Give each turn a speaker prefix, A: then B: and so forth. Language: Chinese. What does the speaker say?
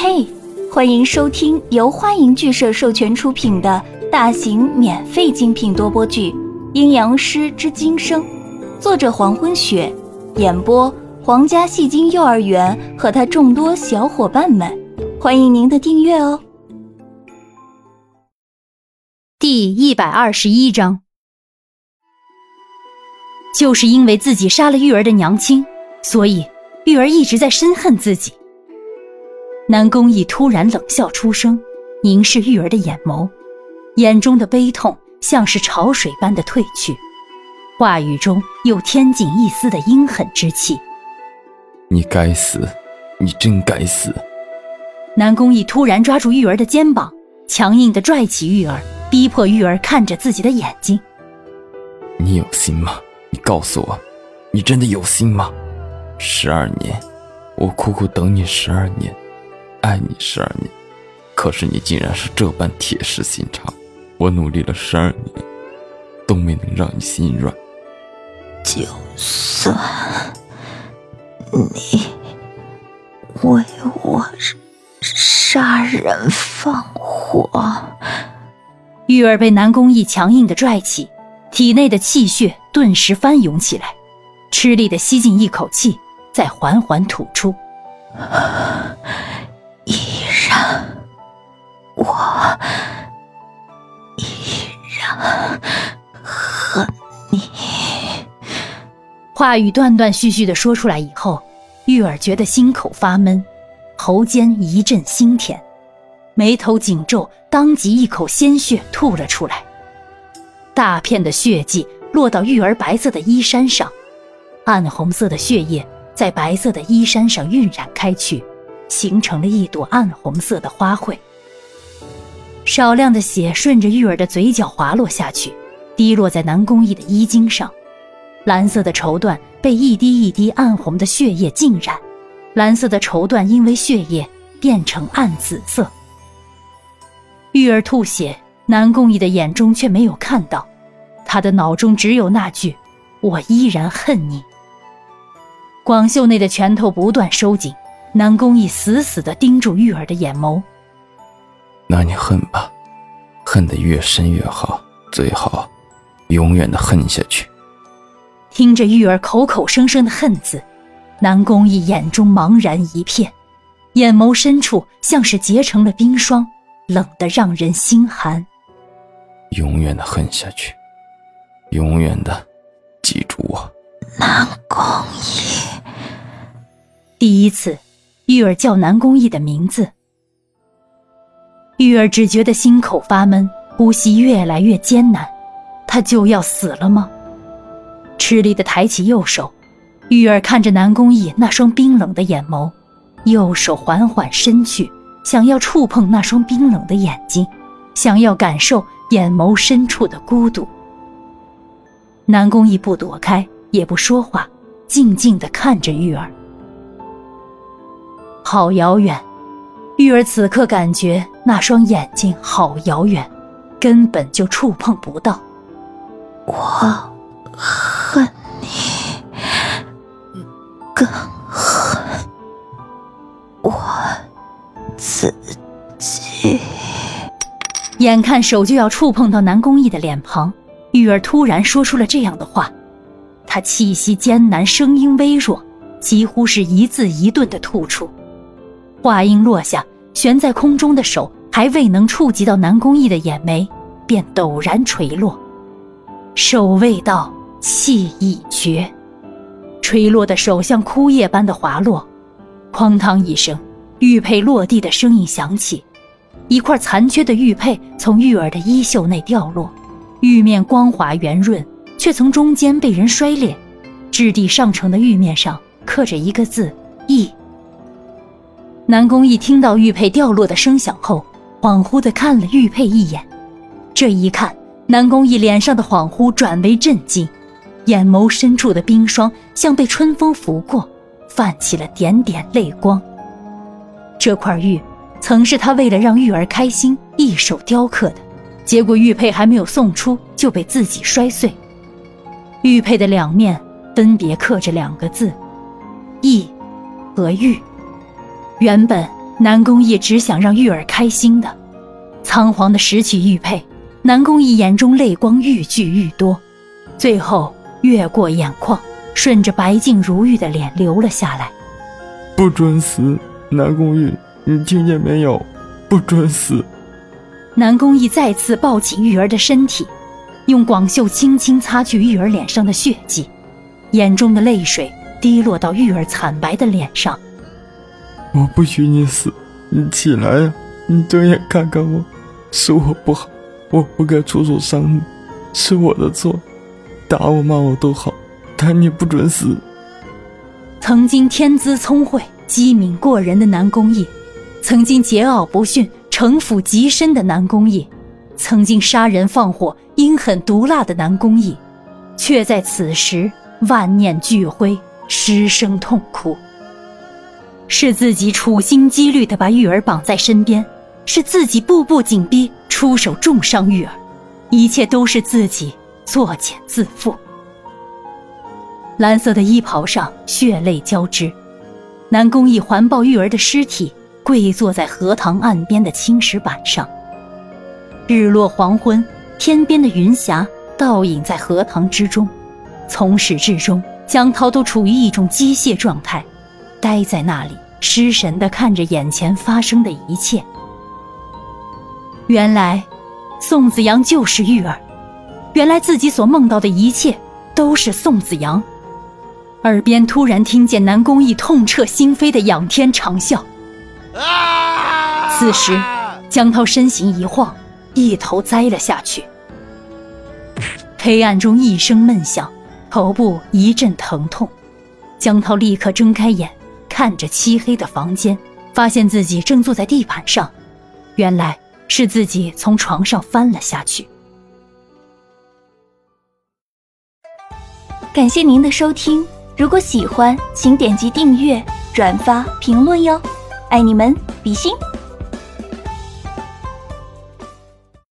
A: 嘿，欢迎收听由欢迎剧社授权出品的大型免费精品多播剧《阴阳师之今生》，作者黄昏雪，演播皇家戏精幼儿园和他众多小伙伴们，欢迎您的订阅哦。
B: 第一百二十一章，就是因为自己杀了玉儿的娘亲，所以玉儿一直在深恨自己。南宫义突然冷笑出声，凝视玉儿的眼眸，眼中的悲痛像是潮水般的退去，话语中又添进一丝的阴狠之气。
C: 你该死，你真该死！
B: 南宫义突然抓住玉儿的肩膀，强硬的拽起玉儿，逼迫玉儿看着自己的眼睛。
C: 你有心吗？你告诉我，你真的有心吗？十二年，我苦苦等你十二年。爱你十二年，可是你竟然是这般铁石心肠。我努力了十二年，都没能让你心软。
D: 就算你为我杀人放火，
B: 玉儿被南宫义强硬的拽起，体内的气血顿时翻涌起来，吃力的吸进一口气，再缓缓吐出。话语断断续续的说出来以后，玉儿觉得心口发闷，喉间一阵腥甜，眉头紧皱，当即一口鲜血吐了出来。大片的血迹落到玉儿白色的衣衫上，暗红色的血液在白色的衣衫上晕染开去，形成了一朵暗红色的花卉。少量的血顺着玉儿的嘴角滑落下去，滴落在南宫义的衣襟上。蓝色的绸缎被一滴一滴暗红的血液浸染，蓝色的绸缎因为血液变成暗紫色。玉儿吐血，南宫义的眼中却没有看到，他的脑中只有那句：“我依然恨你。”广袖内的拳头不断收紧，南宫义死死地盯住玉儿的眼眸。
C: 那你恨吧，恨得越深越好，最好永远的恨下去。
B: 听着玉儿口口声声的恨字，南宫义眼中茫然一片，眼眸深处像是结成了冰霜，冷得让人心寒。
C: 永远的恨下去，永远的记住我，
D: 南宫义。
B: 第一次，玉儿叫南宫义的名字。玉儿只觉得心口发闷，呼吸越来越艰难，她就要死了吗？吃力的抬起右手，玉儿看着南宫义那双冰冷的眼眸，右手缓缓伸去，想要触碰那双冰冷的眼睛，想要感受眼眸深处的孤独。南宫义不躲开，也不说话，静静地看着玉儿。好遥远。玉儿此刻感觉那双眼睛好遥远，根本就触碰不到。
D: 我
B: 眼看手就要触碰到南宫义的脸庞，玉儿突然说出了这样的话。她气息艰难，声音微弱，几乎是一字一顿的吐出。话音落下，悬在空中的手还未能触及到南宫义的眼眉，便陡然垂落。手未到，气已绝，垂落的手像枯叶般的滑落。哐当一声，玉佩落地的声音响起，一块残缺的玉佩从玉儿的衣袖内掉落，玉面光滑圆润，却从中间被人摔裂，质地上乘的玉面上刻着一个字“义”。南宫义听到玉佩掉落的声响后，恍惚地看了玉佩一眼。这一看，南宫义脸上的恍惚转为震惊，眼眸深处的冰霜像被春风拂过，泛起了点点泪光。这块玉，曾是他为了让玉儿开心一手雕刻的，结果玉佩还没有送出就被自己摔碎。玉佩的两面分别刻着两个字：“义”和“玉”。原本南宫义只想让玉儿开心的，仓皇的拾起玉佩，南宫义眼中泪光愈聚愈多，最后越过眼眶，顺着白净如玉的脸流了下来。
C: 不准死，南宫玉，你听见没有？不准死！
B: 南宫义再次抱起玉儿的身体，用广袖轻轻擦去玉儿脸上的血迹，眼中的泪水滴落到玉儿惨白的脸上。
C: 我不许你死！你起来呀！你睁眼看看我，是我不好，我不该出手伤你，是我的错，打我骂我都好，但你不准死！
B: 曾经天资聪慧、机敏过人的南宫义，曾经桀骜不驯、城府极深的南宫义，曾经杀人放火、阴狠毒辣的南宫义，却在此时万念俱灰，失声痛哭。是自己处心积虑地把玉儿绑在身边，是自己步步紧逼，出手重伤玉儿，一切都是自己作茧自缚。蓝色的衣袍上血泪交织，南宫义环抱玉儿的尸体，跪坐在荷塘岸边的青石板上。日落黄昏，天边的云霞倒影在荷塘之中，从始至终，江涛都处于一种机械状态，呆在那里，失神地看着眼前发生的一切。原来，宋子阳就是玉儿，原来自己所梦到的一切都是宋子阳。耳边突然听见南宫义痛彻心扉的仰天长啸。此时，江涛身形一晃，一头栽了下去。黑暗中一声闷响，头部一阵疼痛。江涛立刻睁开眼，看着漆黑的房间，发现自己正坐在地板上，原来是自己从床上翻了下去。
A: 感谢您的收听。如果喜欢，请点击订阅、转发、评论哟，爱你们，比心。